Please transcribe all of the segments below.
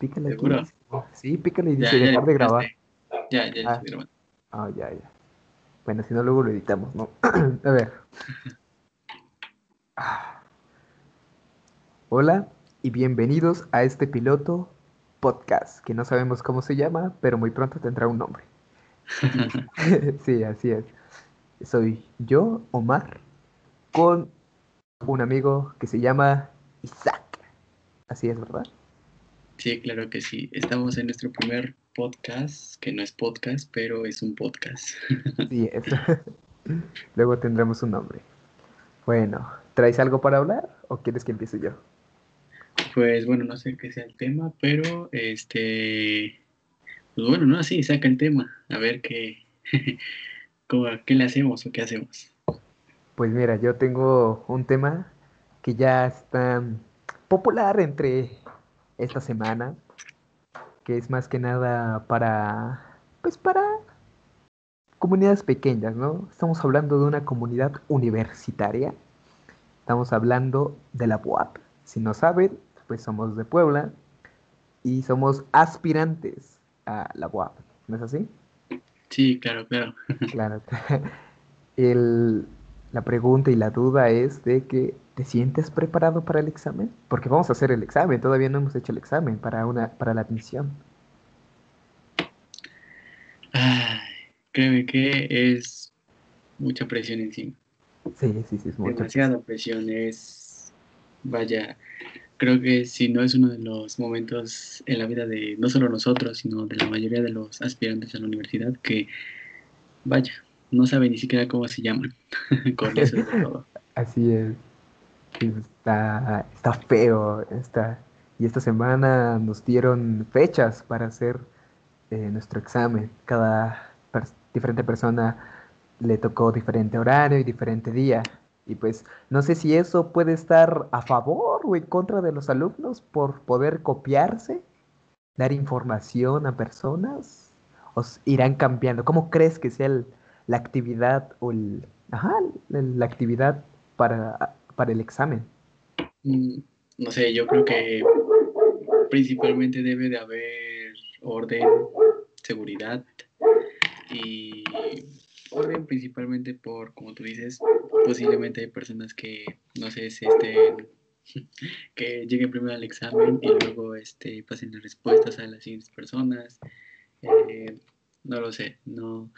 Pícale aquí. Sí, pícale y Ya, dice ya dejar de grabar. Ya, ya Ah. estoy grabando. Ah, ya, ya. Bueno, si no, luego lo editamos, ¿no? A ver. Ah. Hola y bienvenidos a este piloto podcast, que no sabemos cómo se llama, pero muy pronto tendrá un nombre. Sí, así es. Soy yo, Omar, con un amigo que se llama Isaac. Así es, ¿verdad? Sí, claro que sí. Estamos en nuestro primer podcast, que no es podcast, pero es un podcast. Sí, es. Luego tendremos un nombre. Bueno, ¿traes algo para hablar o quieres que empiece yo? Pues bueno, no sé qué sea el tema, pero este, pues bueno, no, sí, saca el tema, a ver qué, cómo- qué le hacemos o qué hacemos. Pues mira, yo tengo un tema que ya está popular entre esta semana, que es más que nada para, pues para comunidades pequeñas, ¿no? Estamos hablando de una comunidad universitaria, estamos hablando de la UAP. Si no saben, pues somos de Puebla y somos aspirantes a la UAP, ¿no es así? Sí, claro, claro. Claro. El- la pregunta y la duda es de que ¿te sientes preparado para el examen? Porque vamos a hacer el examen, todavía no hemos hecho el examen para una para la admisión. Ay, créeme que es mucha presión encima. Sí, sí, sí, es mucho. Demasiada presión es, vaya, creo que si no es uno de los momentos en la vida de no solo nosotros, sino de la mayoría de los aspirantes a la universidad que, vaya, no saben ni siquiera cómo se llaman. Con eso es de todo. Así es. Está, está feo. Está, y esta semana nos dieron fechas para hacer eh, nuestro examen. Cada diferente persona le tocó diferente horario y diferente día. Y pues no sé si eso puede estar a favor o en contra de los alumnos por poder copiarse, dar información a personas, o irán cambiando. ¿Cómo crees que sea el- la actividad o el, ajá, la actividad para, para el examen? Mm, No sé, yo creo que principalmente debe de haber orden, seguridad y orden principalmente por, como tú dices, posiblemente hay personas que, no sé, se estén, que lleguen primero al examen y luego este, pasen las respuestas a las siguientes personas. Eh, no lo sé, no,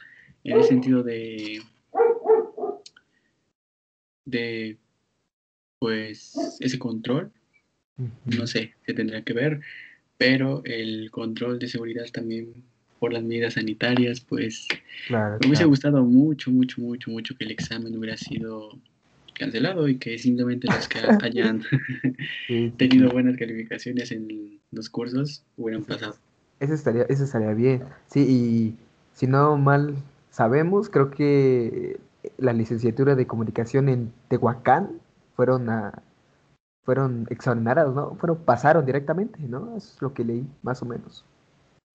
en el sentido de, de, pues, ese control no sé, se tendrá que ver, pero el control de seguridad también por las medidas sanitarias, pues Claro, me hubiese claro. gustado mucho, mucho, mucho, mucho que el examen hubiera sido cancelado y que simplemente los que hayan tenido buenas calificaciones en los cursos hubieran pasado. Eso estaría, eso estaría bien. Sí, y si no mal sabemos, creo que la licenciatura de comunicación en Tehuacán fueron a, fueron exonerados, ¿no? Fueron, pasaron directamente, ¿no? Eso es lo que leí, más o menos.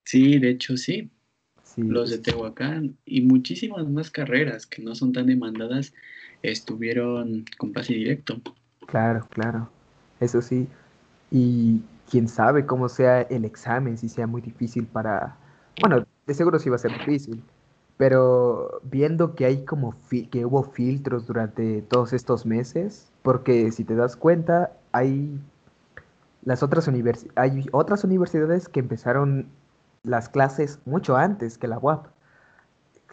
Sí, de hecho sí, Sí, los de Tehuacán y muchísimas más carreras que no son tan demandadas estuvieron con pase directo. claro, claro. Eso sí. Y quién sabe cómo sea el examen, si sea muy difícil para... Bueno, de seguro sí va a ser difícil, pero viendo que hay como que hubo filtros durante todos estos meses, porque si te das cuenta, hay las otras universi- hay otras universidades que empezaron las clases mucho antes que la UAP,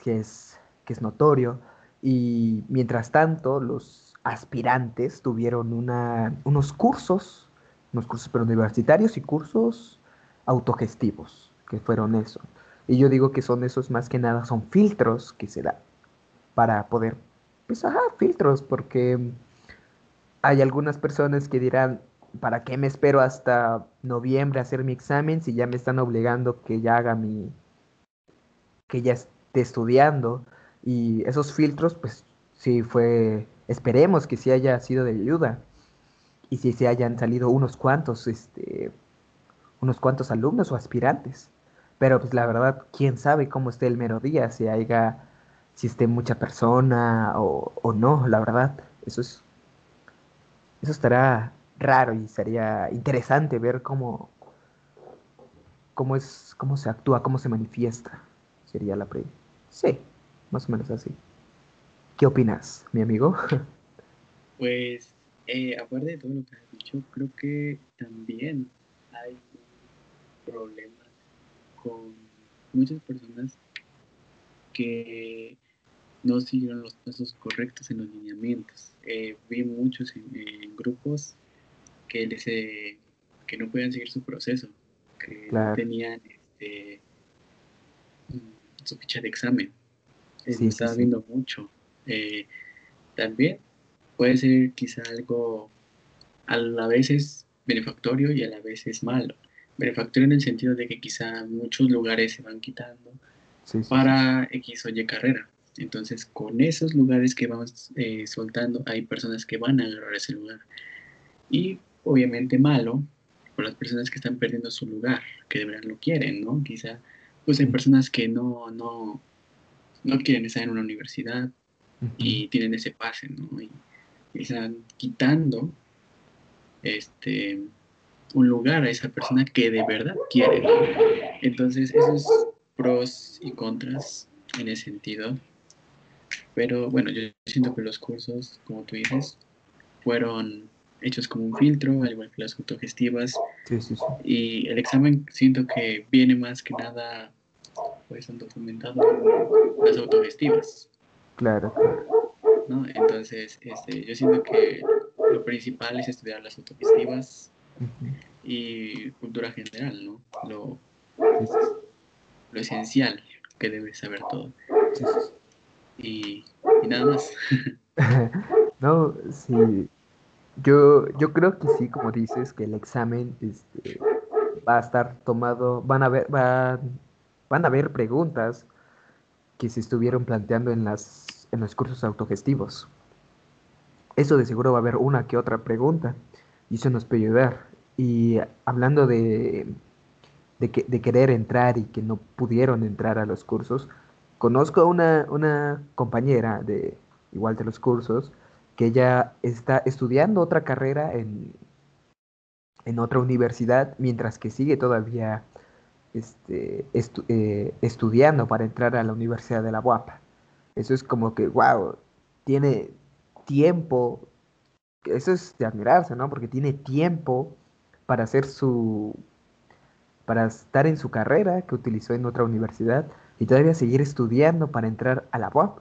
que es, que es notorio, y mientras tanto los aspirantes tuvieron una, unos cursos, unos cursos pero universitarios y cursos autogestivos, que fueron eso. Y yo digo que son esos más que nada, son filtros que se dan para poder, pues ajá, filtros, porque hay algunas personas que dirán, ¿para qué me espero hasta noviembre a hacer mi examen si ya me están obligando que ya haga mi, que ya esté estudiando? Y esos filtros, pues sí fue, esperemos que sí haya sido de ayuda y si se hayan salido unos cuantos, este, unos cuantos alumnos o aspirantes. Pero pues la verdad, quién sabe cómo esté el mero día, si haya, si esté mucha persona o, o no, la verdad, eso es, eso estará raro y sería interesante ver cómo, cómo es, cómo se actúa, cómo se manifiesta. Sería la pre. Sí, más o menos así. ¿Qué opinas, mi amigo? Pues, eh, aparte de todo lo que has dicho, creo que también hay problemas con muchas personas que no siguieron los pasos correctos en los lineamientos. Eh, vi muchos en, grupos que, les, eh, que no podían seguir su proceso, que no tenían este, mm, su ficha de examen. Sí, estaba viendo mucho. Eh, también puede ser quizá algo a la vez es benefactorio y a la vez es malo. Benefactorio en el sentido de que quizá muchos lugares se van quitando para X o Y carrera. Entonces, con esos lugares que vamos eh, soltando, hay personas que van a agarrar ese lugar. Y obviamente malo, por las personas que están perdiendo su lugar, que de verdad lo quieren, ¿no? Quizá, pues hay personas que no, no, no quieren estar en una universidad y tienen ese pase, ¿no? Y, están quitando este un lugar a esa persona que de verdad quiere. Entonces, esos pros y contras en ese sentido pero bueno, yo siento que los cursos, como tú dices, fueron hechos como un filtro, al igual que las autogestivas. Sí, sí, sí. Y el examen siento que viene más que nada, pues han documentado las autogestivas. Claro, ¿no? Entonces, este, yo siento que lo principal es estudiar las autogestivas y cultura general, ¿no? Lo, lo esencial que debes saber todo y, nada más. no, sí. Yo, yo creo que sí, como dices, que el examen este, va a estar tomado, van a ver, van, van a haber preguntas que se estuvieron planteando en las en los cursos autogestivos. Eso de seguro va a haber una que otra pregunta y eso nos puede ayudar. Y hablando de, de, que, de querer entrar y que no pudieron entrar a los cursos, Conozco a una, compañera de igual de los cursos que ella está estudiando otra carrera en, en otra universidad mientras que sigue todavía este, eh, estudiando para entrar a la Universidad de la Guapa. Eso es como que, wow, tiene tiempo, eso es de admirarse, ¿no? Porque tiene tiempo para hacer su, para estar en su carrera que utilizó en otra universidad y todavía seguir estudiando para entrar a la UAP.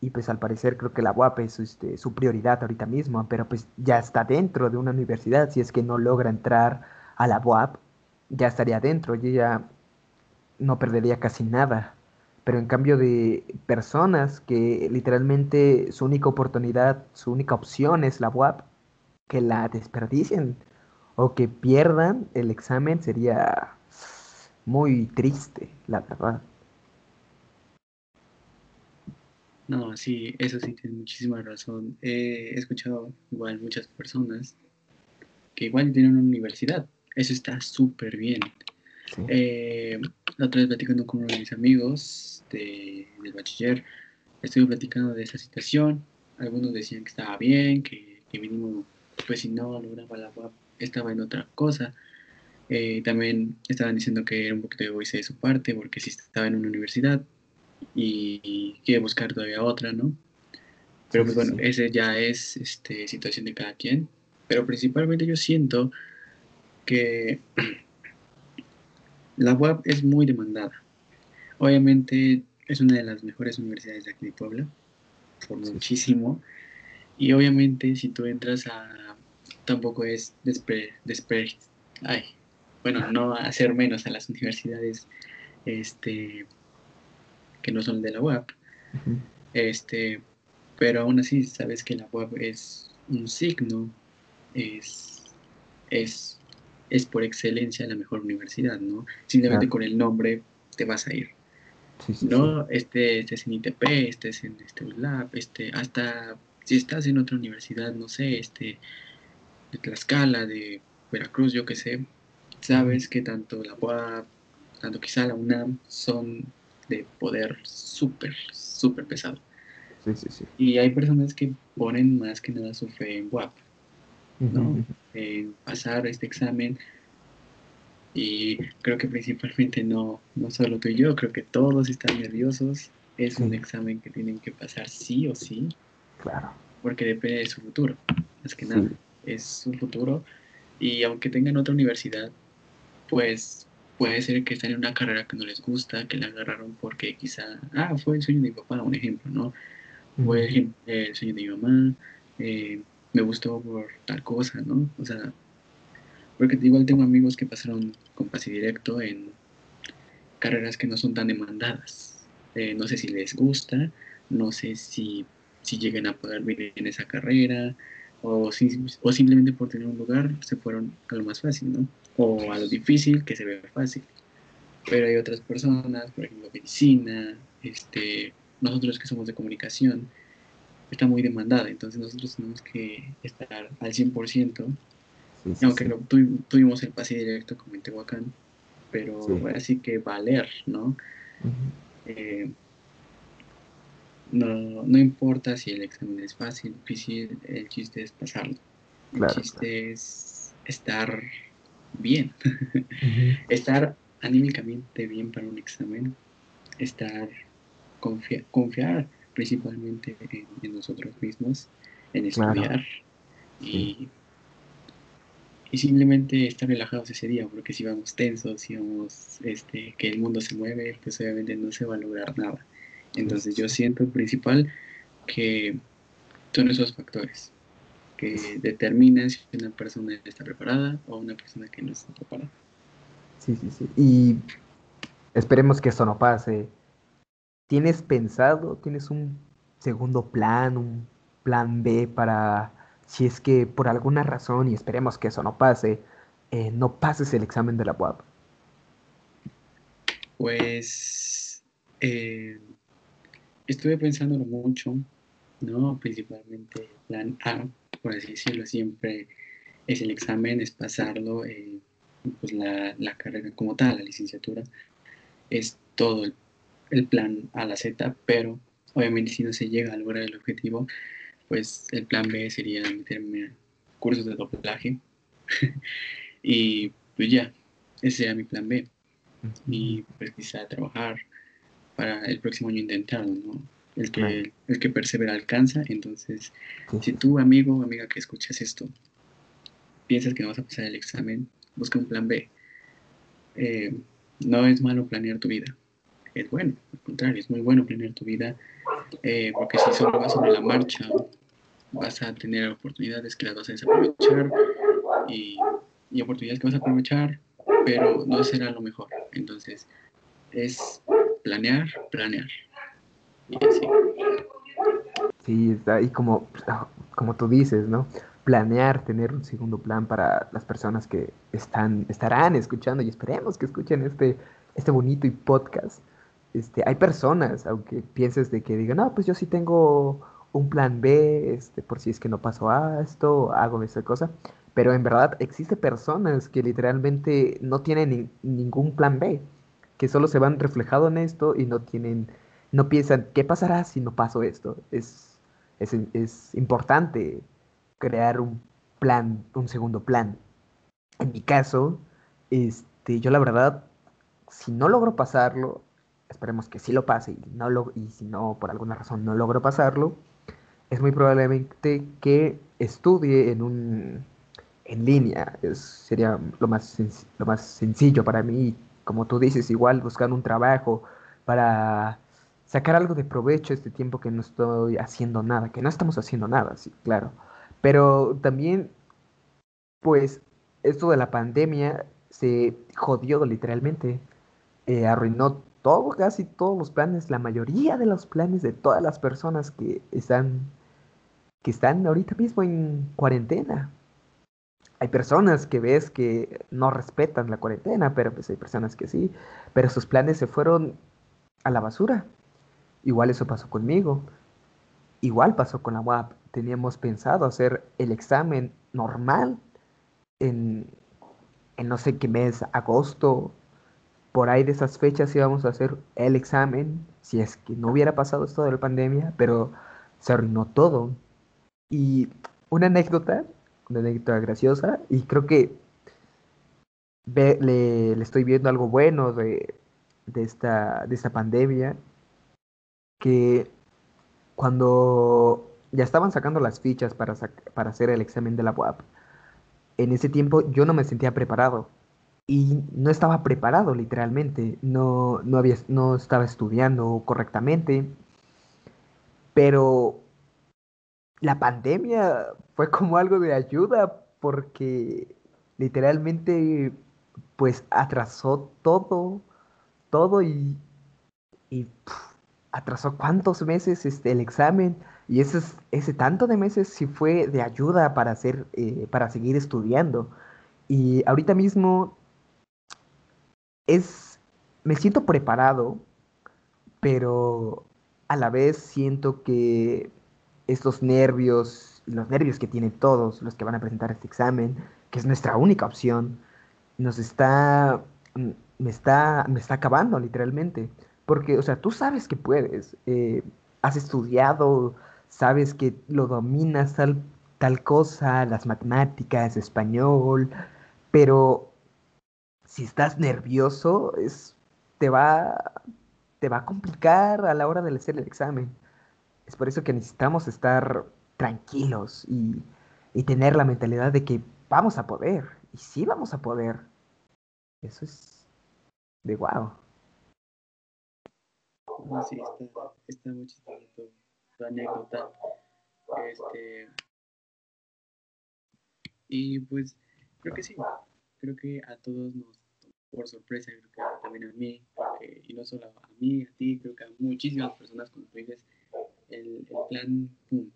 Y pues al parecer creo que la UAP es este, su prioridad ahorita mismo, pero pues ya está dentro de una universidad, si es que no logra entrar a la UAP, ya estaría dentro, y ya no perdería casi nada. Pero en cambio de personas que literalmente su única oportunidad, su única opción es la UAP, que la desperdicien o que pierdan el examen sería muy triste, la verdad. No, sí, eso sí, tiene muchísima razón. he escuchado igual muchas personas que igual tienen una universidad. Eso está súper bien. Eh, la otra vez platicando con uno de mis amigos de, del bachiller, estuve platicando de esa situación. Algunos decían que estaba bien, que, que mínimo, pues si no lograba la UAP, estaba en otra cosa. Eh, también estaban diciendo que era un poquito egoísta de su parte, porque si estaba en una universidad, y quiere buscar todavía otra, ¿no? Pero pues bueno, esa ya es este, situación de cada quien. Pero principalmente yo siento que la web es muy demandada. Obviamente es una de las mejores universidades de aquí de Puebla, por muchísimo. Y obviamente si tú entras a... tampoco es despre, despre, ay, bueno, no hacer menos a las universidades este, que no son de la web. este, pero aún así sabes que la web es un signo, es, es, es por excelencia la mejor universidad, ¿no? Simplemente con el nombre te vas a ir. ¿no? Este, este es en ITP, este es en este lab, este, hasta si estás en otra universidad, no sé, este, de Tlaxcala, de Veracruz, yo qué sé, sabes que tanto la UAP, tanto quizá la UNAM son de poder súper, súper pesado. Sí, sí, sí. Y hay personas que ponen más que nada su fe en WAP, ¿no? En pasar este examen. Y creo que principalmente no, no solo tú y yo, creo que todos están nerviosos. Es un examen que tienen que pasar sí o sí. Claro. Porque depende de su futuro, más que nada. Es su futuro. Y aunque tengan otra universidad, pues puede ser que estén en una carrera que no les gusta, que la agarraron porque quizá, ah, fue el sueño de mi papá, un ejemplo, ¿no? Fue el, sueño de mi mamá, eh, me gustó por tal cosa, ¿no? O sea, porque igual tengo amigos que pasaron con pase directo en carreras que no son tan demandadas. Eh, no sé si les gusta, no sé si, si llegan a poder vivir en esa carrera, o, o simplemente por tener un lugar se fueron a lo más fácil, ¿no? O a lo difícil que se ve fácil. Pero hay otras personas, por ejemplo, medicina, este, nosotros que somos de comunicación, está muy demandada, entonces nosotros tenemos que estar al 100%, aunque No, tuvimos el pase directo como en Tehuacán, pero así que valer, ¿no? Eh, ¿no? no, importa si el examen es fácil, difícil, el chiste es pasarlo. el chiste es estar bien, estar anímicamente bien para un examen, estar confiar principalmente en, nosotros mismos, en estudiar y, y, simplemente estar relajados ese día, porque si vamos tensos, si vamos este, que el mundo se mueve, pues obviamente no se va a lograr nada. Entonces yo siento principal que son esos factores que determinan si una persona está preparada o una persona que no está preparada. Sí, sí, sí. Y esperemos que eso no pase ¿Tienes pensado, tienes un segundo plan, un plan B para si es que por alguna razón, y esperemos que eso no pase, eh, no pases el examen de la UAP? Pues eh, estuve pensándolo mucho, ¿no? Principalmente plan A, por así decirlo, siempre es el examen, es pasarlo, eh, pues la, la, carrera como tal, la licenciatura, es todo el el plan a la Z, pero obviamente si no se llega a lograr el objetivo, pues el plan B sería meterme a cursos de doblaje. y pues ya, ese sería mi plan B. Y pues quizá trabajar para el próximo año intentarlo, ¿no? El que, el que persevera alcanza. Entonces, si tú, amigo o amiga que escuchas esto, piensas que no vas a pasar el examen, busca un plan B. Eh, no es malo planear tu vida es bueno, al contrario, es muy bueno planear tu vida, eh, porque si solo vas sobre la marcha, vas a tener oportunidades que las vas a desaprovechar y, y oportunidades que vas a aprovechar, pero no será lo mejor. Entonces, es planear, planear. Y así. Sí, y como, como tú dices, ¿no? Planear, tener un segundo plan para las personas que están, estarán escuchando y esperemos que escuchen este, este bonito podcast este, hay personas, aunque pienses de que digan, no, pues yo sí tengo un plan B, este, por si es que no paso a esto, hago esa cosa, pero en verdad existe personas que literalmente no tienen ningún plan B, que solo se van reflejado en esto y no tienen, no piensan, ¿qué pasará si no paso esto? Es, es, es importante crear un plan, un segundo plan. En mi caso, este, yo la verdad, si no logro pasarlo, esperemos que sí lo pase y, no lo, y si no, por alguna razón no logro pasarlo, es muy probablemente que estudie en un en línea. Es, sería lo más, lo más sencillo para mí. Como tú dices, igual buscar un trabajo para sacar algo de provecho este tiempo que no estoy haciendo nada, que no estamos haciendo nada, sí, claro. Pero también, pues, esto de la pandemia se jodió literalmente, eh, arruinó todo, casi todos los planes, la mayoría de los planes de todas las personas que están, que están ahorita mismo en cuarentena. Hay personas que ves que no respetan la cuarentena, pero pues hay personas que sí, pero sus planes se fueron a la basura. Igual eso pasó conmigo. Igual pasó con la UAP. Teníamos pensado hacer el examen normal en, en no sé qué mes, agosto, por ahí de esas fechas íbamos a hacer el examen, si es que no hubiera pasado esto de la pandemia, pero se arruinó todo. Y una anécdota, una anécdota graciosa, y creo que le, estoy viendo algo bueno de, de, esta, de esta pandemia, que cuando ya estaban sacando las fichas para, para hacer el examen de la UAP, en ese tiempo yo no me sentía preparado. Y no estaba preparado literalmente, no, no, había, no estaba estudiando correctamente, pero la pandemia fue como algo de ayuda porque literalmente pues atrasó todo, todo y, y atrasó cuántos meses este, el examen y ese, ese tanto de meses sí fue de ayuda para, hacer, eh, para seguir estudiando. Y ahorita mismo es, me siento preparado, pero a la vez siento que estos nervios, los nervios que tienen todos los que van a presentar este examen, que es nuestra única opción, nos está, mm, me está, me está acabando literalmente. Porque, o sea, tú sabes que puedes, eh, has estudiado, sabes que lo dominas tal, tal cosa, las matemáticas, español, pero si estás nervioso, es, te, va, te va a complicar a la hora de hacer el examen. Es por eso que necesitamos estar tranquilos y, y tener la mentalidad de que vamos a poder, y sí vamos a poder. Eso es de wow. sí, está, muy tu anécdota. Este, y pues creo que sí, creo que a todos nos, por sorpresa, creo que también a mí, y no solo a mí, a ti, creo que a muchísimas personas cuando tú dices, el, el plan, pum,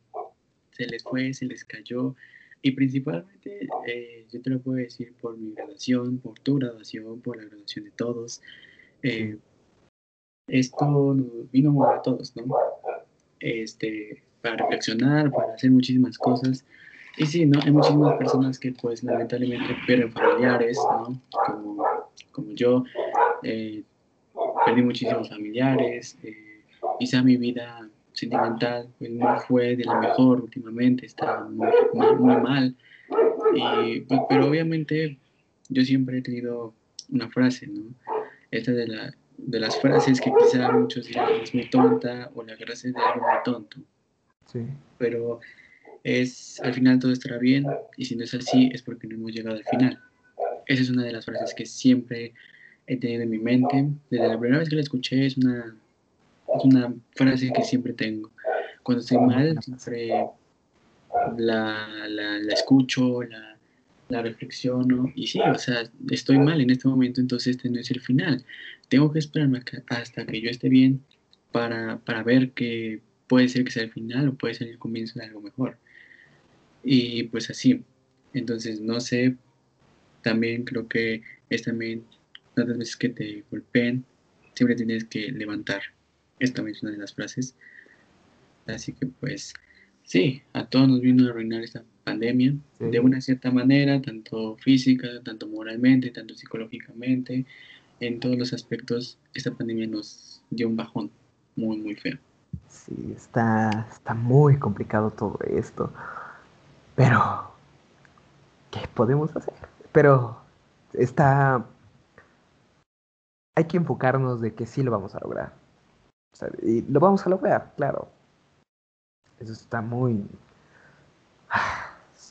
se les fue, se les cayó. Y principalmente, eh, yo te lo puedo decir por mi graduación, por tu graduación, por la graduación de todos. Eh, esto vino a todos, ¿no? este, para reflexionar, para hacer muchísimas cosas. Y sí, ¿no? Hay muchísimas personas que pues lamentablemente pierden familiares, ¿no? Como, como yo, eh, perdí muchísimos familiares, eh, quizá mi vida sentimental pues, no fue de la mejor últimamente, está muy, muy, mal. Y, pues, pero obviamente yo siempre he tenido una frase, ¿no? Esta de la de las frases que quizá muchos dirán es muy tonta o la frase de algo muy tonto. Sí. Pero es al final todo estará bien y si no es así es porque no hemos llegado al final. Esa es una de las frases que siempre he tenido en mi mente. Desde la primera vez que la escuché es una, es una frase que siempre tengo. Cuando estoy mal, siempre la, la, escucho, la, la reflexiono y sí, o sea, estoy mal en este momento, entonces este no es el final. Tengo que esperarme hasta que yo esté bien para, para ver que puede ser que sea el final o puede ser el comienzo de algo mejor. Y pues así, entonces no sé, también creo que es también, tantas veces que te golpeen, siempre tienes que levantar. Esta también es una de las frases. Así que pues sí, a todos nos vino a arruinar esta pandemia, de una cierta manera, tanto física, tanto moralmente, tanto psicológicamente, en todos los aspectos, esta pandemia nos dio un bajón muy, muy feo. Sí, está, está muy complicado todo esto, pero ¿qué podemos hacer? Pero está... Hay que enfocarnos de que sí lo vamos a lograr. y lo vamos a lograr, claro. Eso está muy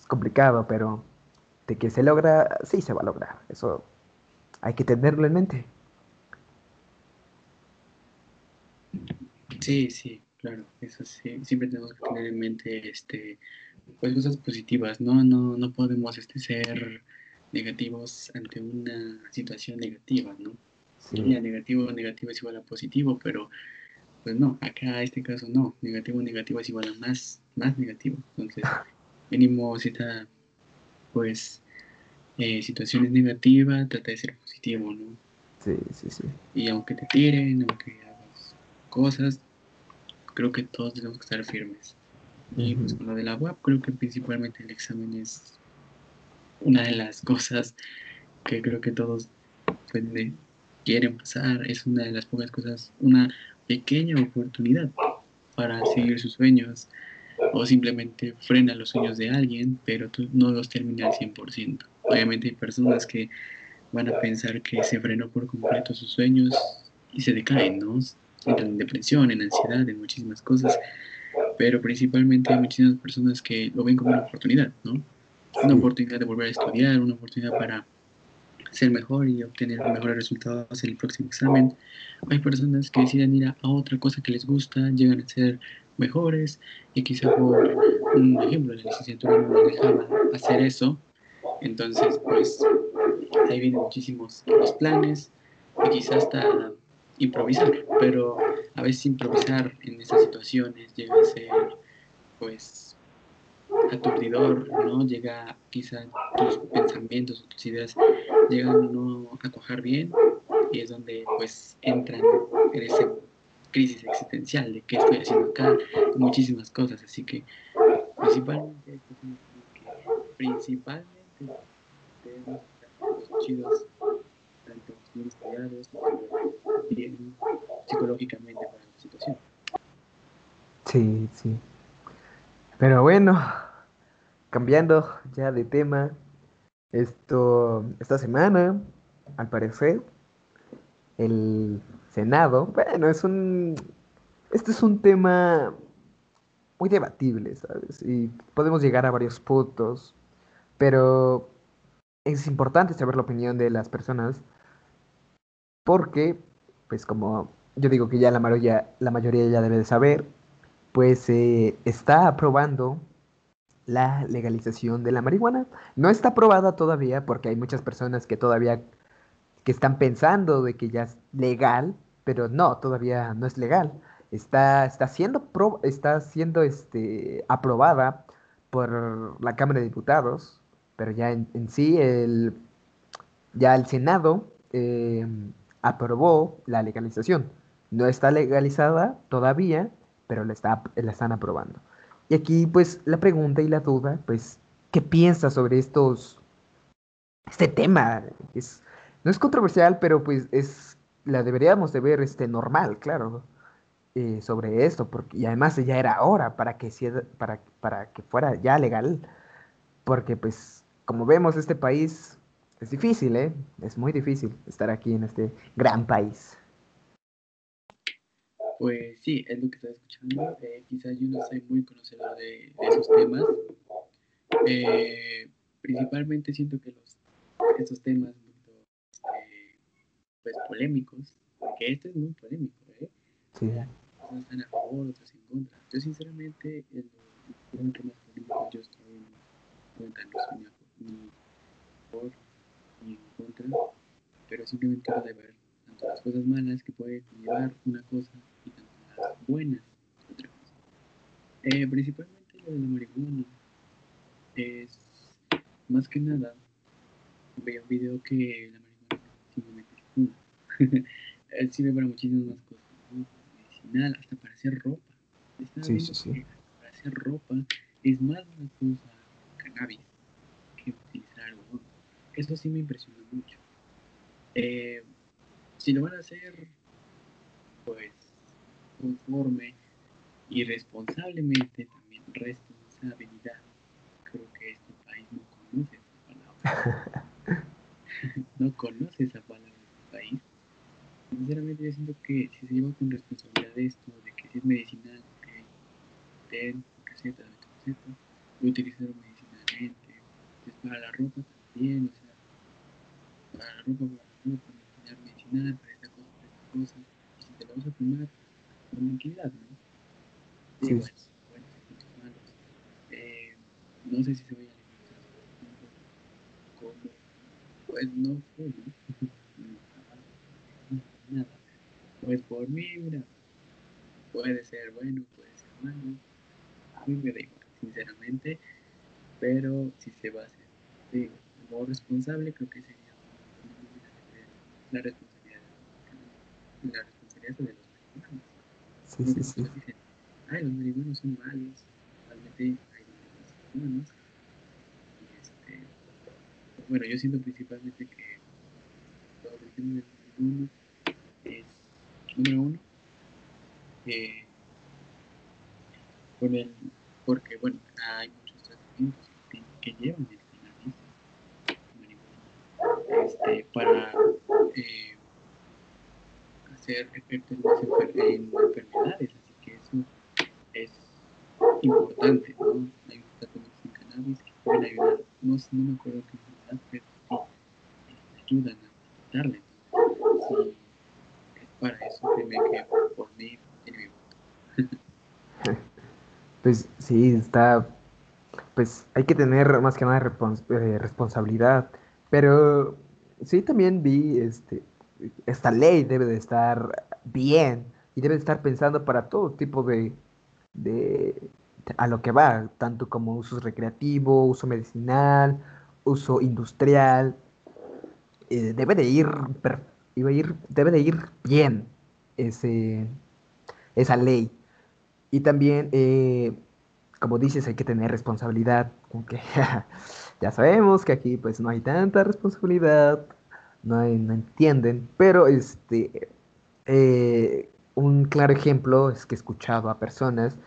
complicado, pero de que se logra, sí se va a lograr. Eso hay que tenerlo en mente. Sí, sí, claro, eso sí, siempre tenemos que tener en mente este pues cosas positivas, ¿no? No, no podemos este ser negativos ante una situación negativa, ¿no? Sí. negativo, negativo es igual a positivo, pero pues no, acá en este caso no, negativo, negativo es igual a más, más negativo. Entonces, mínimo si está, pues, eh, situaciones negativas, trata de ser positivo, ¿no? Sí, sí, sí. Y aunque te tiren, aunque hagas cosas, creo que todos tenemos que estar firmes. Y pues con lo de la web, creo que principalmente el examen es una de las cosas que creo que todos pues, quieren pasar. Es una de las pocas cosas, una pequeña oportunidad para seguir sus sueños, o simplemente frena los sueños de alguien, pero no los termina al 100%. Obviamente hay personas que van a pensar que se frenó por completo sus sueños y se decaen, ¿no? Entran en depresión, en ansiedad, en muchísimas cosas, pero principalmente hay muchísimas personas que lo ven como una oportunidad, ¿no? Una oportunidad de volver a estudiar, una oportunidad para ser mejor y obtener mejores resultados en el próximo examen. Hay personas que deciden ir a, otra cosa que les gusta, llegan a ser mejores y quizá por un ejemplo, la licenciatura no les dejaba hacer eso. Entonces, pues ahí vienen muchísimos los planes y quizás hasta improvisar, pero a veces improvisar en esas situaciones llega a ser pues aturdidor, ¿no? Llega quizá tus pensamientos tus ideas llegan no a bien y es donde pues entran en esa crisis existencial de qué estoy haciendo acá, muchísimas cosas, así que principalmente principalmente estar chidos tanto bien estudiados bien psicológicamente para la situación. Sí, sí. Pero bueno, cambiando ya de tema, esto, esta semana, al parecer, el Senado, bueno, es un, este es un tema muy debatible, ¿sabes? Y podemos llegar a varios puntos, pero es importante saber la opinión de las personas porque, pues como yo digo que ya la mayoría, la mayoría ya debe de saber, pues eh, está aprobando la legalización de la marihuana. No está aprobada todavía porque hay muchas personas que todavía que están pensando de que ya es legal, pero no, todavía no es legal. Está, está siendo, está siendo este, aprobada por la Cámara de Diputados, pero ya en, sí el, ya el Senado em, aprobó la legalización. No está legalizada todavía, pero la, está, la están aprobando. Y aquí, pues, la pregunta y la duda, pues, ¿qué piensas sobre estos, este tema? Es, no es controversial, pero pues es, la deberíamos de ver este, normal, claro, eh, sobre esto, porque, y además ya era hora para que, para, para que fuera ya legal, porque pues, como vemos, este país es difícil, ¿eh? Es muy difícil estar aquí en este gran país. Pues sí, es lo que estaba escuchando. Eh, quizás yo no soy muy conocedor de, esos temas. Eh, principalmente siento que los, estos temas eh, pues polémicos, porque este es muy polémico, ¿eh? Sí. Unos están a favor, otros en contra. Yo sinceramente, el, el tema polémico yo estoy en contra, no ni por ni en contra, pero simplemente de ver tanto las cosas malas que puede llevar una cosa buenas. Eh, principalmente lo de la marihuana. Es más que nada, veía un video que la marihuana simplemente es sirve para muchísimas más cosas, medicinal, hasta para hacer ropa. sí, sí, sí. Para hacer ropa es más una cosa cannabis que utilizar algodón. Eso sí me impresiona mucho. Eh, si lo van a hacer, pues conforme y responsablemente, también responsabilidad. Creo que este país no conoce esa palabra. no conoce esa palabra este país. Sinceramente yo siento que si se lleva con responsabilidad esto, de que si es medicinal, que ten receta, receta, utilizarlo medicinalmente, para la ropa también, o sea, para la ropa, para la ropa, medicinal, para esta cosa, para esta cosa, y si te la vas a tomar, tranquilidad, ¿no? Sí. bueno, malos. Eh, no sé si se vaya a como, pues no fue, ¿no? Nada. Pues por mí, mira, puede ser bueno, puede ser malo. A mí me da igual, sinceramente. Pero si se va a hacer de modo responsable, creo que sería la responsabilidad, la responsabilidad de los mexicanos. Sí, sí, sí. Ay, los marihuanos son malos. Realmente hay marihuanos. Y este, bueno, yo siento principalmente que la origen del marihuana es, número uno, eh, con el, porque, bueno, hay muchos tratamientos que, que llevan el cannabis, marihuana, este, para eh, hacer efectos en, enfermedades, así que eso es importante, ¿no? Hay tratamientos en cannabis que pueden ayudar, no, no me acuerdo qué enfermedad, pero sí ayudan a tratarle. Si es para eso, créeme que por mí voto. Pues sí, está pues hay que tener más que nada eh, responsabilidad. Pero sí también vi, este, esta ley debe de estar bien y debe de estar pensando para todo tipo de, de a lo que va, tanto como uso recreativo, uso medicinal, uso industrial. Eh, debe de ir, iba a ir, debe de ir bien ese, esa ley. Y también eh, como dices, hay que tener responsabilidad, aunque ya sabemos que aquí pues no hay tanta responsabilidad, no, entienden, pero este, eh, un claro ejemplo es que he escuchado a personas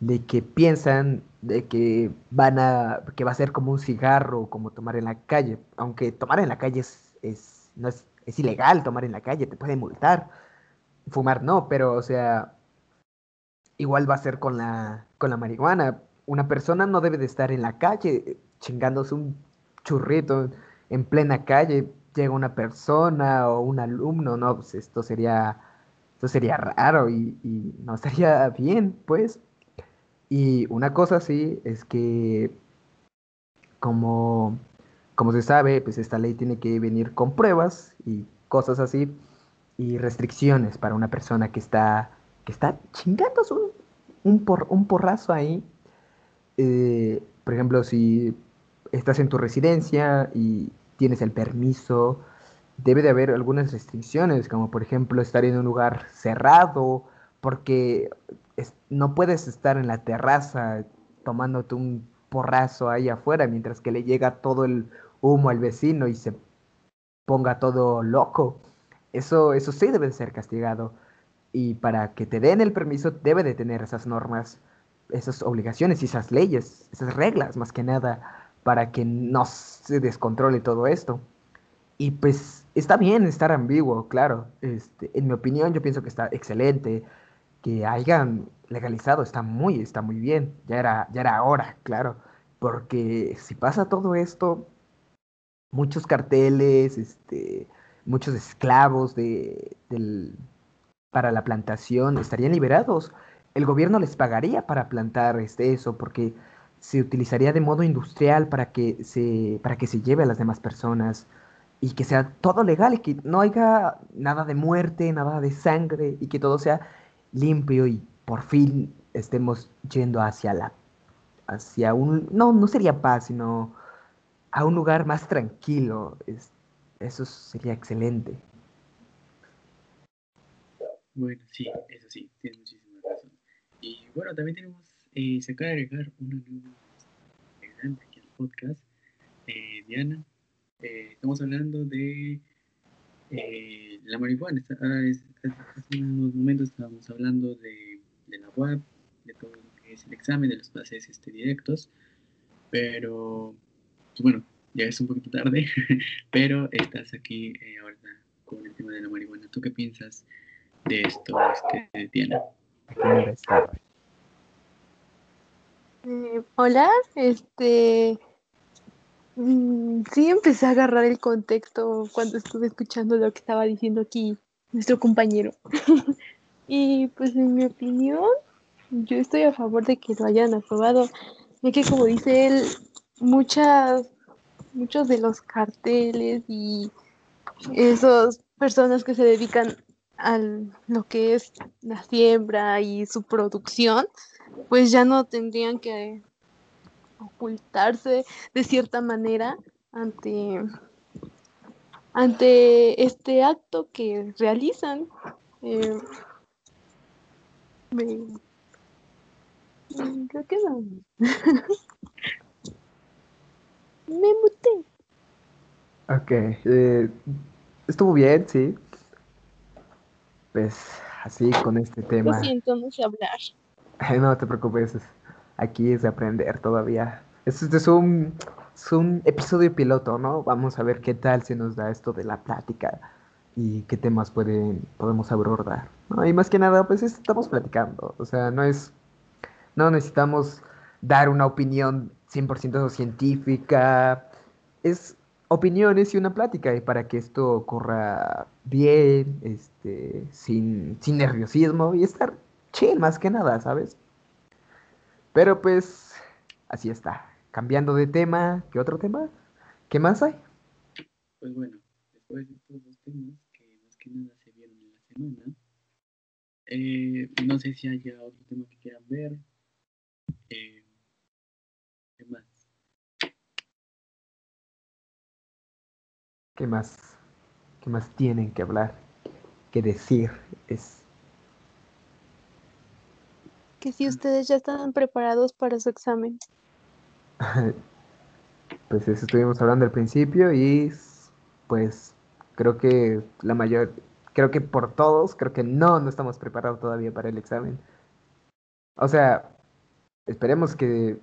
de que piensan de que van a, que va a ser como un cigarro, como tomar en la calle, aunque tomar en la calle es, es, no es, es ilegal tomar en la calle, te pueden multar, fumar no, pero o sea, igual va a ser con la, con la marihuana. Una persona no debe de estar en la calle eh, chingándose un churrito en plena calle. Llega una persona o un alumno, no, pues esto sería, esto sería raro y, no estaría bien, pues. Y una cosa sí es que, como, como se sabe, pues esta ley tiene que venir con pruebas y cosas así y restricciones para una persona que está que está chingando un, por, un porrazo ahí. Eh, por ejemplo, si estás en tu residencia y tienes el permiso, debe de haber algunas restricciones, como por ejemplo estar en un lugar cerrado, porque no puedes estar en la terraza tomándote un porrazo ahí afuera mientras que le llega todo el humo al vecino y se ponga todo loco. Eso, eso sí debe ser castigado y para que te den el permiso debe de tener esas normas, esas obligaciones y esas leyes, esas reglas más que nada para que no se descontrole todo esto. Y pues está bien estar ambiguo, claro. Este, en mi opinión yo pienso que está excelente que hayan legalizado, está muy, está muy bien. Ya era, ya era hora, claro. Porque si pasa todo esto, muchos carteles, este, muchos esclavos de, del, para la plantación estarían liberados. El gobierno les pagaría para plantar este, eso porque se utilizaría de modo industrial para que se, para que se lleve a las demás personas y que sea todo legal y que no haya nada de muerte, nada de sangre y que todo sea limpio y por fin estemos yendo hacia la hacia un no no sería paz sino a un lugar más tranquilo eso sería excelente bueno, sí, eso sí, tienes muchísima razón. Y bueno, también tenemos, eh, se acaba de agregar una nueva integrante aquí al podcast, eh, Diana. Eh, estamos hablando de eh, la marihuana. hace unos momentos estábamos hablando de, la web, de todo lo que es el examen, de los pases este, directos, pero pues bueno, ya es un poquito tarde, pero estás aquí ahora con el tema de la marihuana. ¿Tú qué piensas? de esto este, tiene. Eh, hola, este mm, sí empecé a agarrar el contexto cuando estuve escuchando lo que estaba diciendo aquí nuestro compañero. y pues en mi opinión, yo estoy a favor de que lo hayan aprobado, ya que como dice él, muchas, muchos de los carteles y esas personas que se dedican a lo que es la siembra y su producción, pues ya no tendrían que ocultarse de cierta manera ante, ante este acto que realizan. Eh, creo que no. me muté. Ok, eh, estuvo bien, sí pues así con este tema. Lo siento, no sé hablar. No te preocupes, aquí es de aprender todavía. Este es un, es un episodio piloto, ¿no? Vamos a ver qué tal se nos da esto de la plática y qué temas podemos abordar. Y más que nada, pues estamos platicando. O sea, no es. No necesitamos dar una opinión 100% científica. Es opiniones y una plática. Y para que esto corra bien, este, sin, sin nerviosismo y estar chill, más que nada, ¿sabes? Pero pues, así está. Cambiando de tema, ¿qué otro tema? ¿Qué más hay? Pues bueno, después de estos dos temas que más que nada se vieron en la semana, eh, no sé si haya otro tema que quieran ver. Eh, ¿Qué más? ¿Qué más? ¿Qué más tienen que hablar? ¿Qué decir? Es Que si ustedes ya están preparados para su examen. pues eso estuvimos hablando al principio y pues creo que la mayor, creo que por todos, creo que no, no estamos preparados todavía para el examen. O sea, esperemos que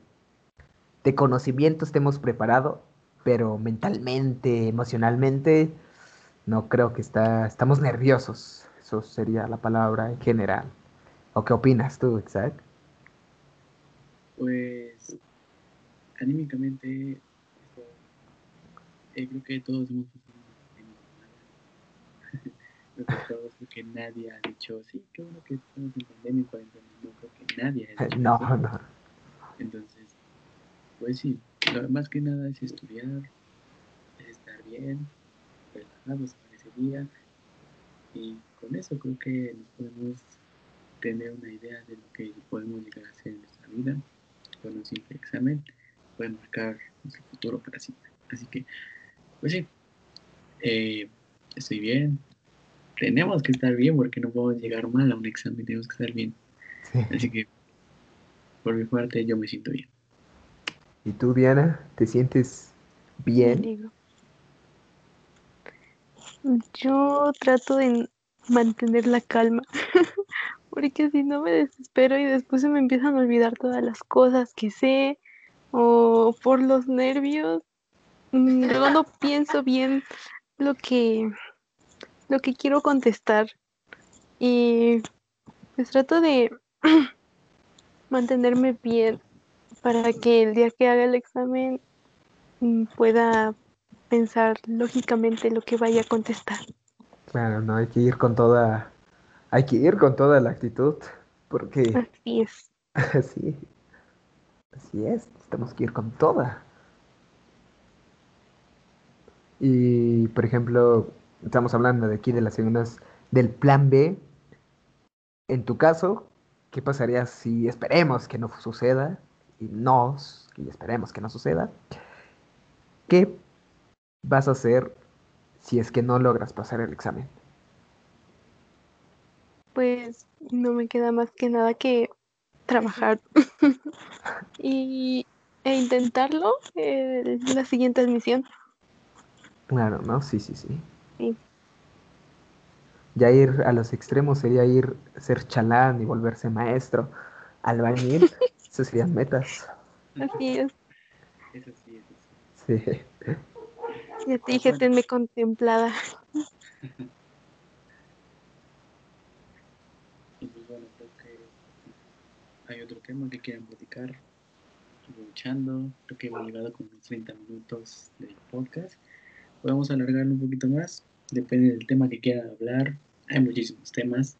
de conocimiento estemos preparados, pero mentalmente, emocionalmente, no creo que está, estamos nerviosos. Eso sería la palabra en general. ¿O qué opinas tú, Isaac? Pues anímicamente esto, eh, creo que todos hemos creo que nadie ha dicho sí qué bueno que estamos en pandemia y cuarentena no creo que nadie ha dicho No, eso. no. entonces pues sí lo más que nada es estudiar es estar bien relajados para ese día y con eso creo que nos podemos tener una idea de lo que podemos llegar a hacer en nuestra vida con un simple examen puede marcar nuestro futuro para siempre. Así que, pues sí, eh, estoy bien. Tenemos que estar bien porque no podemos llegar mal a un examen, tenemos que estar bien. Sí. Así que, por mi parte, yo me siento bien. ¿Y tú, Diana? ¿Te sientes bien? Yo trato de mantener la calma, porque si no me desespero y después se me empiezan a olvidar todas las cosas que sé o por los nervios, mm, luego no pienso bien lo que lo que quiero contestar y pues trato de mantenerme bien para que el día que haga el examen mm, pueda pensar lógicamente lo que vaya a contestar. Claro, no, hay que ir con toda, hay que ir con toda la actitud, porque Así es. así, así es, tenemos que ir con toda. Y, por ejemplo, estamos hablando de aquí de las segundas, del plan B. En tu caso, ¿qué pasaría si esperemos que no suceda? Y no, y esperemos que no suceda. ¿Qué vas a hacer si es que no logras pasar el examen? Pues no me queda más que nada que trabajar y, e intentarlo en la siguiente admisión. Claro, ¿no? Sí, sí, sí. Sí. Ya ir a los extremos sería ir ser chalán y volverse maestro, albañil. Esas serían metas. Así es. Eso sí, eso sí. Sí. Ya te dije, tenme contemplada. Y pues bueno, creo que hay otro tema que quieran platicar. Aprovechando, creo que hemos llegado con unos 30 minutos del podcast. Podemos alargarlo un poquito más, depende del tema que quieran hablar. Hay muchísimos temas.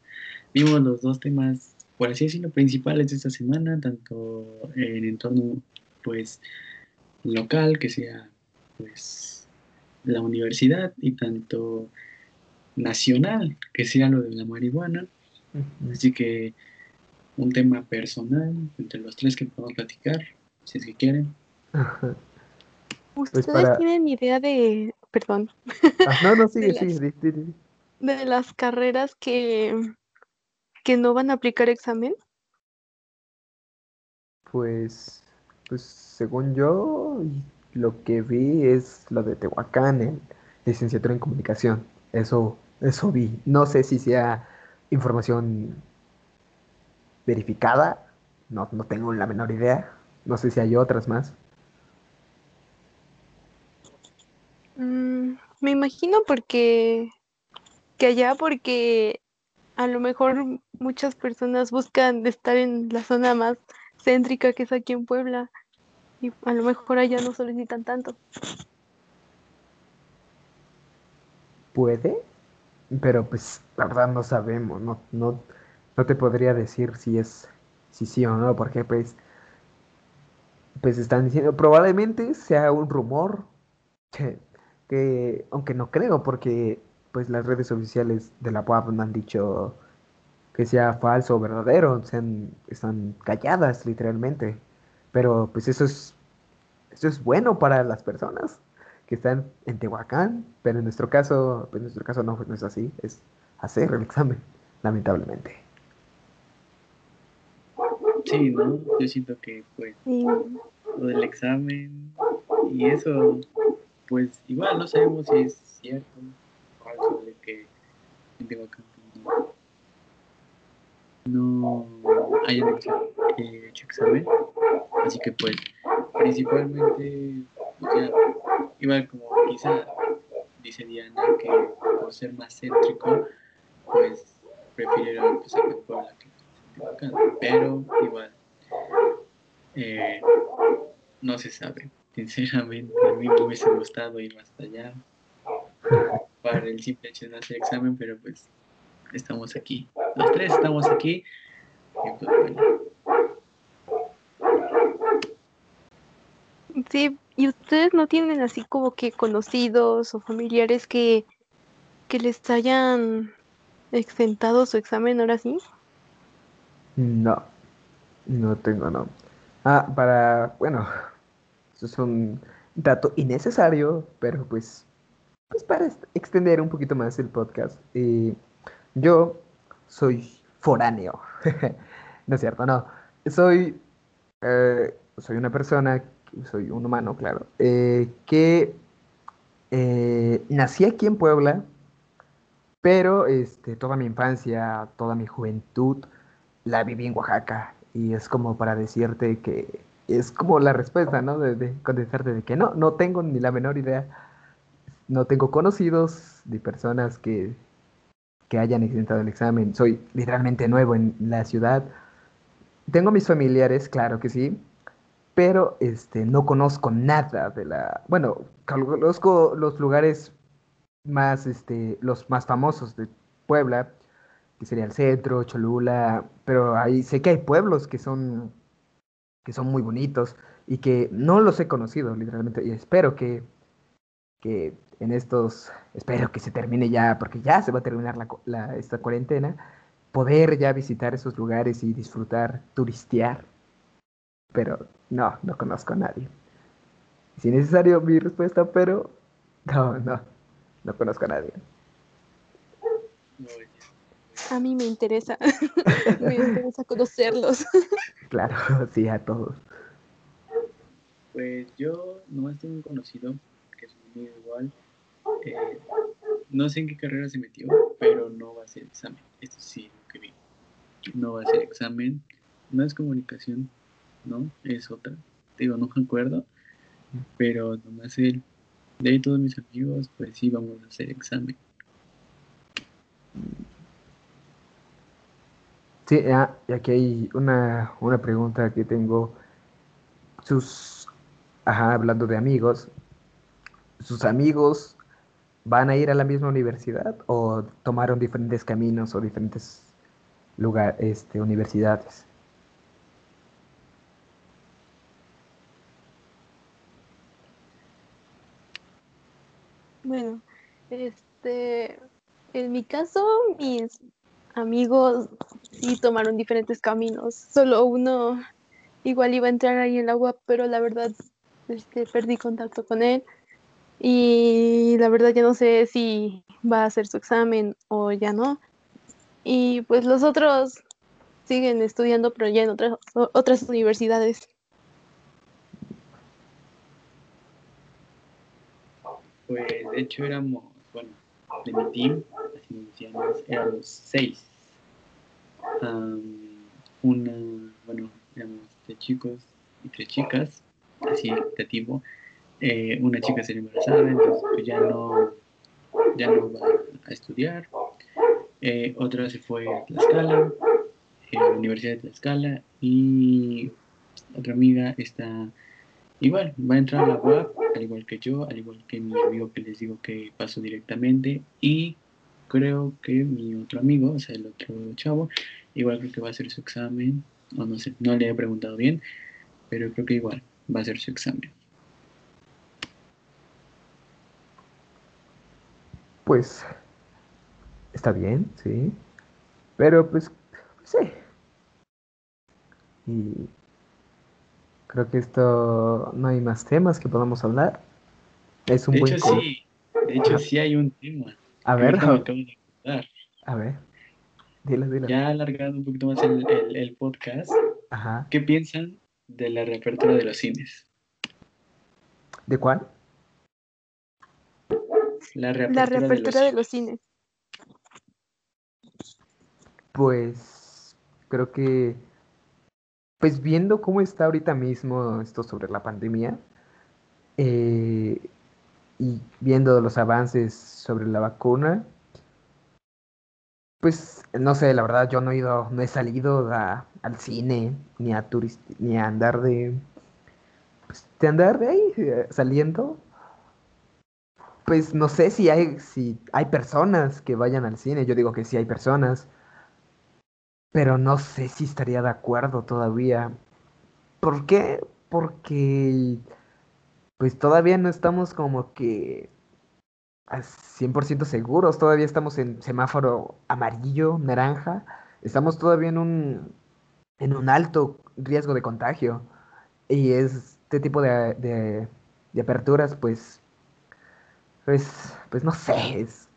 Vimos los dos temas, por así decirlo, principales de esta semana, tanto en entorno pues local, que sea pues la universidad, y tanto nacional, que sea lo de la marihuana. Así que un tema personal entre los tres que podemos platicar, si es que quieren. Ajá. ¿Ustedes para- tienen idea de, perdón, Ah, no, no, sigue, De sigue. las- de carreras que, que no van a aplicar examen? Pues, pues según yo, lo que vi es lo de Tehuacán, en licenciatura en comunicación. Eso, eso vi. No sé si sea información verificada. No, no tengo la menor idea. No sé si hay otras más. Mm, me imagino porque que allá porque a lo mejor muchas personas buscan estar en la zona más céntrica que es aquí en Puebla y a lo mejor allá no solicitan tanto. Puede, pero pues la verdad no sabemos, no, no, no te podría decir si es si sí o no, porque pues pues están diciendo probablemente sea un rumor que, que aunque no creo porque pues las redes oficiales de la PUAP no han dicho que sea falso o verdadero, sean, están calladas literalmente. Pero pues eso es, eso es bueno para las personas que están en Tehuacán, pero en nuestro caso, pues en nuestro caso no, no es así, es hacer el examen, lamentablemente. Sí, ¿no? Yo siento que pues lo del examen y eso, pues igual no sabemos si es cierto o falso de que en Tehuacán no hayan hecho examen. Así que pues principalmente, pues ya, igual como quizá dice Diana que por ser más céntrico, pues prefirieron pues, a Puebla que Pero igual, eh, no se sabe. Sinceramente, a mí me hubiese gustado ir más allá para el simple hecho de hacer examen, pero pues estamos aquí. Los tres estamos aquí. Y pues bueno. Sí, ¿y ustedes no tienen así como que conocidos o familiares que, que les hayan exentado su examen ahora sí? No, no tengo, no. Ah, para, bueno, eso es un dato innecesario, pero pues, pues para extender un poquito más el podcast. Eh, yo soy foráneo. no es cierto, no. Soy, eh, soy una persona, soy un humano, claro, eh, que nací aquí en Puebla, pero este, toda mi infancia, toda mi juventud, la viví en Oaxaca. Y es como para decirte que es como la respuesta, ¿no? De, de contestarte de que no, no tengo ni la menor idea. No tengo conocidos ni personas que que hayan exentado el examen. Soy literalmente nuevo en la ciudad. Tengo mis familiares, claro que sí, pero este, no conozco nada de la... Bueno, conozco los lugares más, este, los más famosos de Puebla, que sería el centro, Cholula, pero ahí sé que hay pueblos que son, que son muy bonitos y que no los he conocido, literalmente, y espero que, que en estos, espero que se termine ya, porque ya se va a terminar la, esta cuarentena, poder ya visitar esos lugares y disfrutar, turistear. Pero no, no conozco a nadie. Si es necesario mi respuesta, pero no, no, no conozco a nadie. A mí me interesa, me interesa conocerlos. claro, sí, a todos. Pues yo no tengo un conocido que es muy igual, eh, no sé en qué carrera se metió, pero no va a ser examen. Esto sí, lo que vi. No va a ser examen. No es comunicación, ¿no? Es otra. Digo, no me acuerdo. Pero nomás él. De ahí todos mis amigos, pues sí, vamos a hacer examen. Sí, y aquí hay una, una pregunta que tengo. Sus, ajá, hablando de amigos, sus amigos van a ir a la misma universidad o tomaron diferentes caminos o diferentes lugares, este, universidades? Bueno, este, en mi caso, mis amigos sí tomaron diferentes caminos. Solo uno igual iba a entrar ahí en la UAP, pero la verdad, este, perdí contacto con él y la verdad ya no sé si va a hacer su examen o ya no. Y pues los otros siguen estudiando, pero ya en otras, otras universidades. Pues de hecho éramos, bueno, de mi team, éramos seis. Una, bueno, éramos tres chicos y tres chicas, así equitativo eh, una chica se embarazada, entonces pues ya no, ya no va a estudiar. Eh, otra se fue a Tlaxcala, a la Universidad de Tlaxcala, y otra amiga está igual, va a entrar a la UAP, al igual que yo, al igual que mi amigo que les digo que pasó directamente, y creo que mi otro amigo, o sea, el otro chavo, igual creo que va a hacer su examen, o no sé, no le he preguntado bien, pero creo que igual va a hacer su examen. Pues está bien, sí. Pero pues sí. Y creo que esto no hay más temas que podamos hablar. Es un de buen hecho, sí, de hecho, sí hay un tema. A ver, de a ver. Dilo, dilo. Ya alargando un poquito más el, el- el podcast, Ajá. ¿qué piensan de la reapertura de los cines? ¿De cuál? La La reapertura, de de los los cines. Pues creo que, pues viendo cómo está ahorita mismo esto sobre la pandemia eh, y viendo los avances sobre la vacuna, pues no sé, la verdad yo no he ido, no he salido a- al cine ni a turist, ni a andar de, pues, de andar de ahí eh, saliendo. Pues no sé si hay, si hay personas que vayan al cine. Yo digo que sí hay personas. Pero no sé si estaría de acuerdo todavía. ¿Por qué? Porque pues todavía no estamos como que a 100% seguros. Todavía estamos en semáforo amarillo, naranja. Estamos todavía en un, en un alto riesgo de contagio. Y este tipo de, de- de aperturas, pues, pues, pues no sé. es-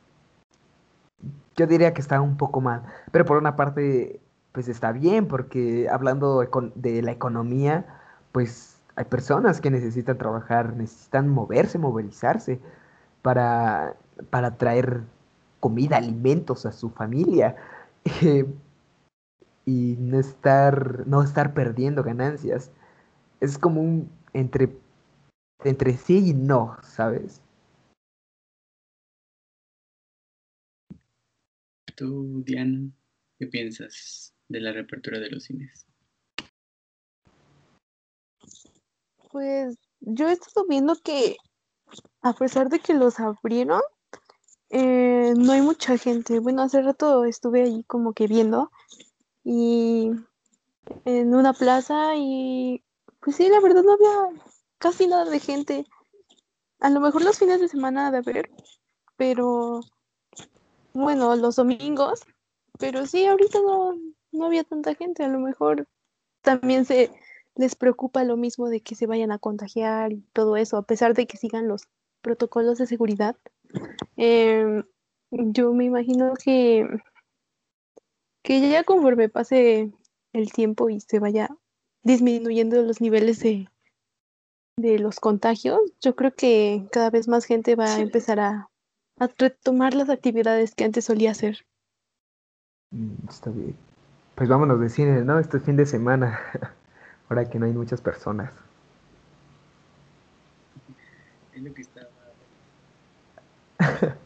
yo diría que está un poco mal. Pero por una parte, pues está bien, porque hablando de la economía, pues hay personas que necesitan trabajar, necesitan moverse, movilizarse para, para traer comida, alimentos a su familia. y no estar, no estar perdiendo ganancias. Es como un entre, entre sí y no, ¿sabes? Tú, Diana, ¿qué piensas de la reapertura de los cines? Pues yo he estado viendo que a pesar de que los abrieron, eh, no hay mucha gente. Bueno, hace rato estuve ahí como que viendo y en una plaza y pues sí, la verdad no había casi nada de gente. A lo mejor los fines de semana de haber, pero bueno, los domingos, pero sí, ahorita no, no había tanta gente. A lo mejor también se les preocupa lo mismo de que se vayan a contagiar y todo eso, a pesar de que sigan los protocolos de seguridad. Em, yo me imagino que, que ya conforme pase el tiempo y se vaya disminuyendo los niveles de, de los contagios, yo creo que cada vez más gente va a empezar a, a retomar las actividades que antes solía hacer. Mm, Está bien. Pues vámonos de cine, ¿no? Este fin de semana, ahora que no hay muchas personas. Es lo que estaba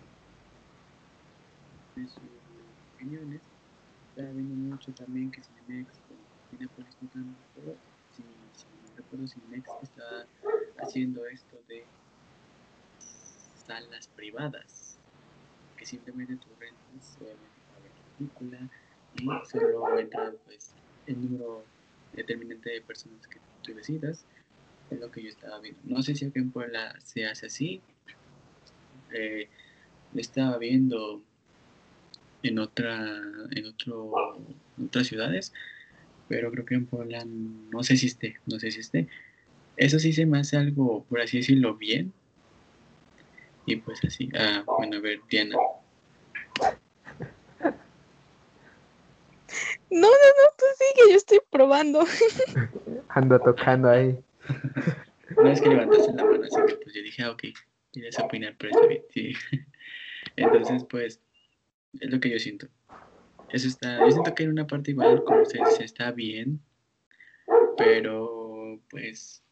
de sus opiniones. Estaba viendo mucho también que Cinemex Cinepolis no tanto, si, si no recuerdo, Cinemex está haciendo esto de salas privadas, que simplemente tú rentas obviamente para ver la película y solo entra pues el número determinante de personas que tú decidas. Es lo que yo estaba viendo. No sé si aquí en Puebla se hace así. Eh, estaba viendo en otra en otro otras ciudades pero creo que en Puebla no sé si esté no sé si esté eso sí se me hace algo por así decirlo bien y pues así ah bueno a ver Diana No, no, no, tú sigue, yo estoy probando. Ando tocando ahí. no es que levantaste la mano así que pues yo dije ah ok quieres opinar pero está bien sí entonces pues es lo que yo siento eso está yo siento que en una parte igual como se, se está bien pero pues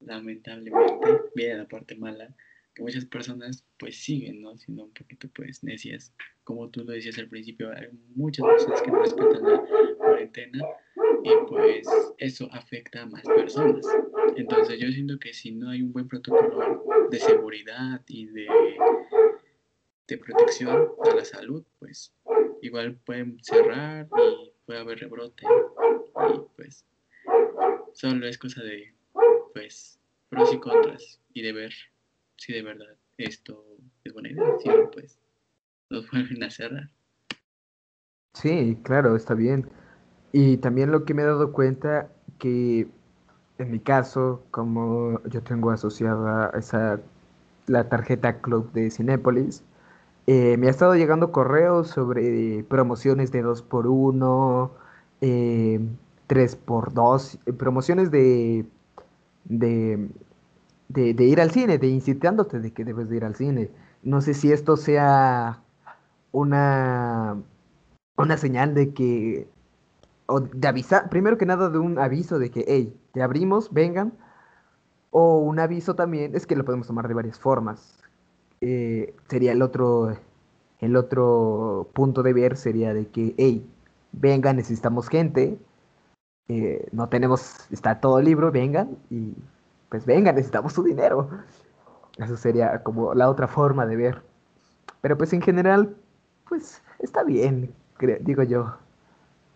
lamentablemente, viene la parte mala, muchas personas pues siguen, ¿no? Siendo un poquito pues necias. Como tú lo decías al principio, hay muchas personas que no respetan la cuarentena y pues eso afecta a más personas. Entonces yo siento que si no hay un buen protocolo de seguridad y de, de protección a la salud, pues igual pueden cerrar y puede haber rebrote y pues solo es cosa de pues pros y contras y de ver si de verdad esto es buena idea, si no pues nos vuelven a cerrar. Sí, claro, está bien. Y también lo que me he dado cuenta que en mi caso, como yo tengo asociada esa la tarjeta Club de Cinépolis, eh, me ha estado llegando correos sobre promociones de 2x1, eh, 3x2, eh, promociones de, de, de, ir al cine, de incitándote de que debes de ir al cine. No sé si esto sea una, una señal de que o de avisar, primero que nada de un aviso de que, hey, te abrimos, vengan, o un aviso también, es que lo podemos tomar de varias formas. Eh, sería el otro, el otro punto de ver sería de que, hey, vengan, necesitamos gente, eh, no tenemos, está todo el libro, vengan, y pues vengan, necesitamos su dinero. Eso sería como la otra forma de ver. Pero pues en general, pues está bien, digo yo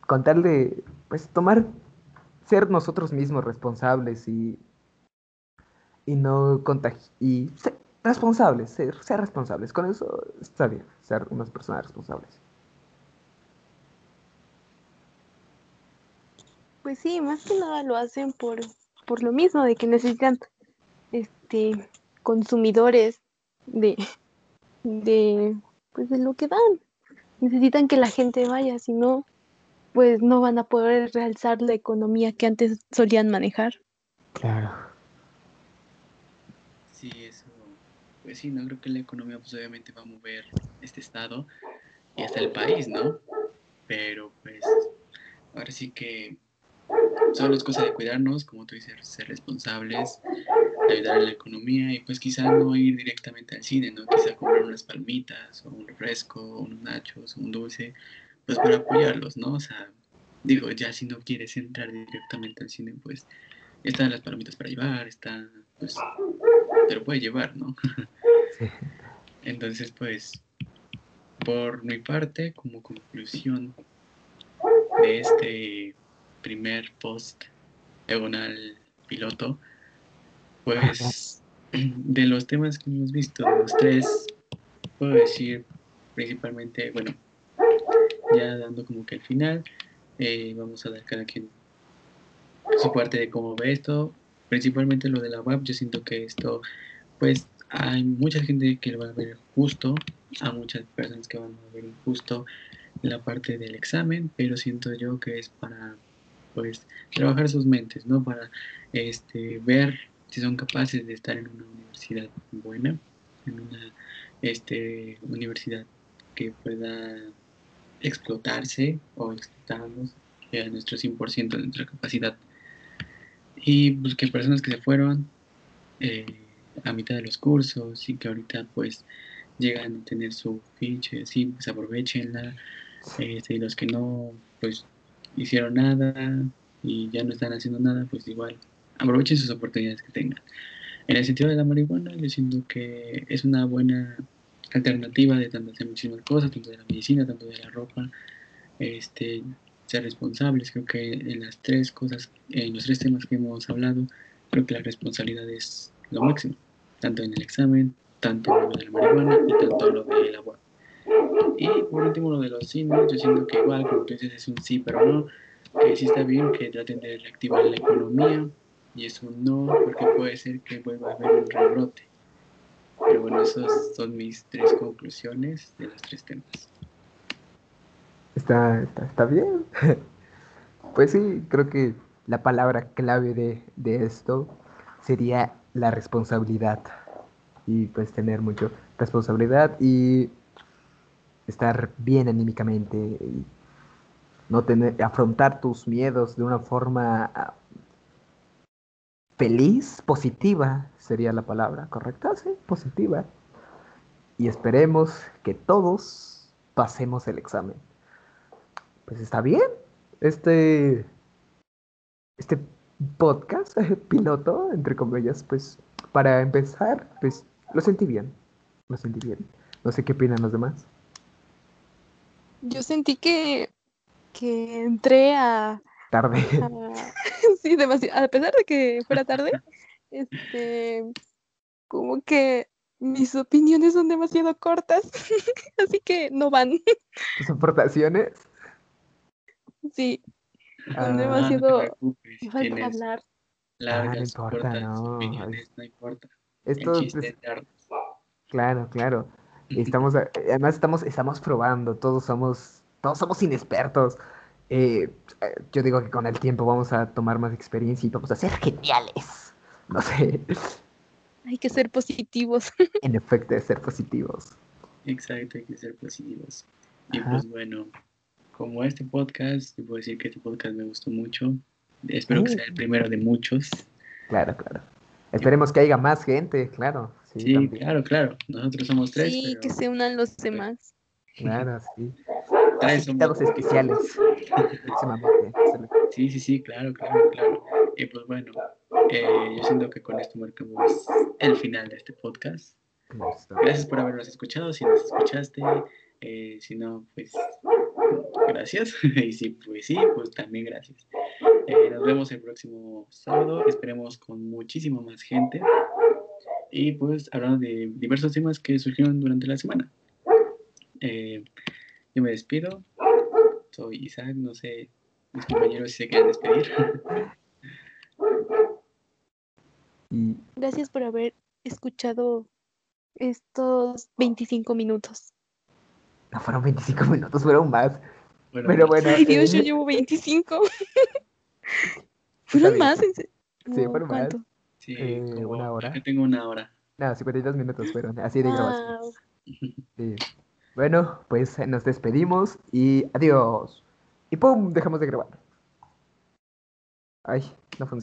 con tal de, pues, tomar, ser nosotros mismos responsables y, y no contagiar, y ser responsables, ser, ser responsables. Con eso está bien, ser unas personas responsables. Pues sí, más que nada lo hacen por, por lo mismo, de que necesitan este consumidores de, de pues de lo que dan. Necesitan que la gente vaya, si no, pues no van a poder realzar la economía que antes solían manejar. Claro. Sí, eso, pues sí, no creo que la economía pues obviamente va a mover este estado y hasta el país, ¿no? Pero pues ahora sí que solo es cosa de cuidarnos, como tú dices, ser responsables, ayudar a la economía y pues quizá no ir directamente al cine, ¿no? Quizá comprar unas palmitas o un refresco, unos nachos, un dulce, pues para apoyarlos, ¿no? O sea, digo, ya si no quieres entrar directamente al cine, pues están las palomitas para llevar, está, pues, te lo puede llevar, ¿no? Entonces, pues, por mi parte, como conclusión de este primer post diagonal piloto, pues, de los temas que hemos visto, de los tres, puedo decir principalmente, bueno, ya dando como que el final, eh, vamos a dar cada quien su parte de cómo ve esto, principalmente lo de la web, yo siento que esto, pues hay mucha gente que lo va a ver justo, a muchas personas que van a ver injusto la parte del examen, pero siento yo que es para pues trabajar sus mentes, ¿no? Para este ver si son capaces de estar en una universidad buena, en una este, universidad que pueda explotarse o explotarnos a nuestro 100% de nuestra capacidad. Y pues que personas que se fueron eh, a mitad de los cursos y que ahorita pues llegan a tener su ficha, sí, pues aprovechenla. Este, y los que no pues hicieron nada y ya no están haciendo nada, pues igual aprovechen sus oportunidades que tengan. En el sentido de la marihuana, yo siento que es una buena alternativa de tantas muchísimas cosas, tanto de la medicina, tanto de la ropa, este, ser responsables. Creo que en las tres cosas, en los tres temas que hemos hablado, creo que la responsabilidad es lo máximo, tanto en el examen, tanto lo de la marihuana y tanto lo del agua. Y por último, lo de los cines, yo siento que igual, como tú dices, es un sí, pero no, que sí está bien que traten de reactivar la economía, y es un no, porque puede ser que vuelva a haber un rebrote. Pero bueno, esas son mis tres conclusiones de los tres temas. Está, está, está bien. Pues sí, creo que la palabra clave de, de esto sería la responsabilidad. Y pues tener mucha responsabilidad y estar bien anímicamente y no tener afrontar tus miedos de una forma feliz, positiva sería la palabra, ¿correcta? Sí, positiva. Y esperemos que todos pasemos el examen. Pues está bien. Este, este podcast piloto, entre comillas, pues para empezar, pues lo sentí bien. Lo sentí bien. No sé qué opinan los demás. Yo sentí que, que entré a, Tarde. a- sí, demasiado, a pesar de que fuera tarde, este, como que mis opiniones son demasiado cortas, así que no van. Tus aportaciones. Sí, Ah, son Ah, demasiado. no te preocupes, Me falta hablar. largas, importa, cortas no, opiniones, no importa. Esto, El chiste pues, es dar- claro, claro. Estamos, a- además estamos, estamos probando, todos somos, todos somos inexpertos. Eh, eh, yo digo que con el tiempo vamos a tomar más experiencia y vamos a ser geniales. No sé, Hay que ser positivos. en efecto, de ser positivos. Exacto, hay que ser positivos. Y Ajá. pues bueno, como este podcast, te puedo decir que este podcast me gustó mucho. Espero que sea el primero de muchos. Claro, claro. Esperemos que haya más gente, claro. Sí, claro, claro. Nosotros somos tres, Sí, pero que se unan los demás. Claro, sí. tres somos especiales. Próximamente. Sí, sí, sí, claro, claro, claro. Y pues bueno, eh, yo siento que con esto marcamos el final de este podcast. Gracias por habernos escuchado. Si nos escuchaste, eh, si no, pues gracias. y si pues sí, pues también gracias. Eh, nos vemos el próximo sábado. Esperemos con muchísima más gente. Y pues hablando de diversos temas que surgieron durante la semana. Eh, yo me despido. Soy Isaac. No sé, mis compañeros si se quieren despedir. Gracias por haber escuchado estos 25 minutos. no fueron 25 minutos, fueron más. Bueno, Pero bueno. Ay, Dios, yo eh, llevo 25. Está ¿Fueron más? ¿En se- Sí, fueron más. Sí, eh, como- una hora. Yo tengo una hora. No, 52 minutos fueron, así de grabación. Sí. Bueno, pues nos despedimos y adiós. Y ¡pum! Dejamos de grabar. Ay, no funciona.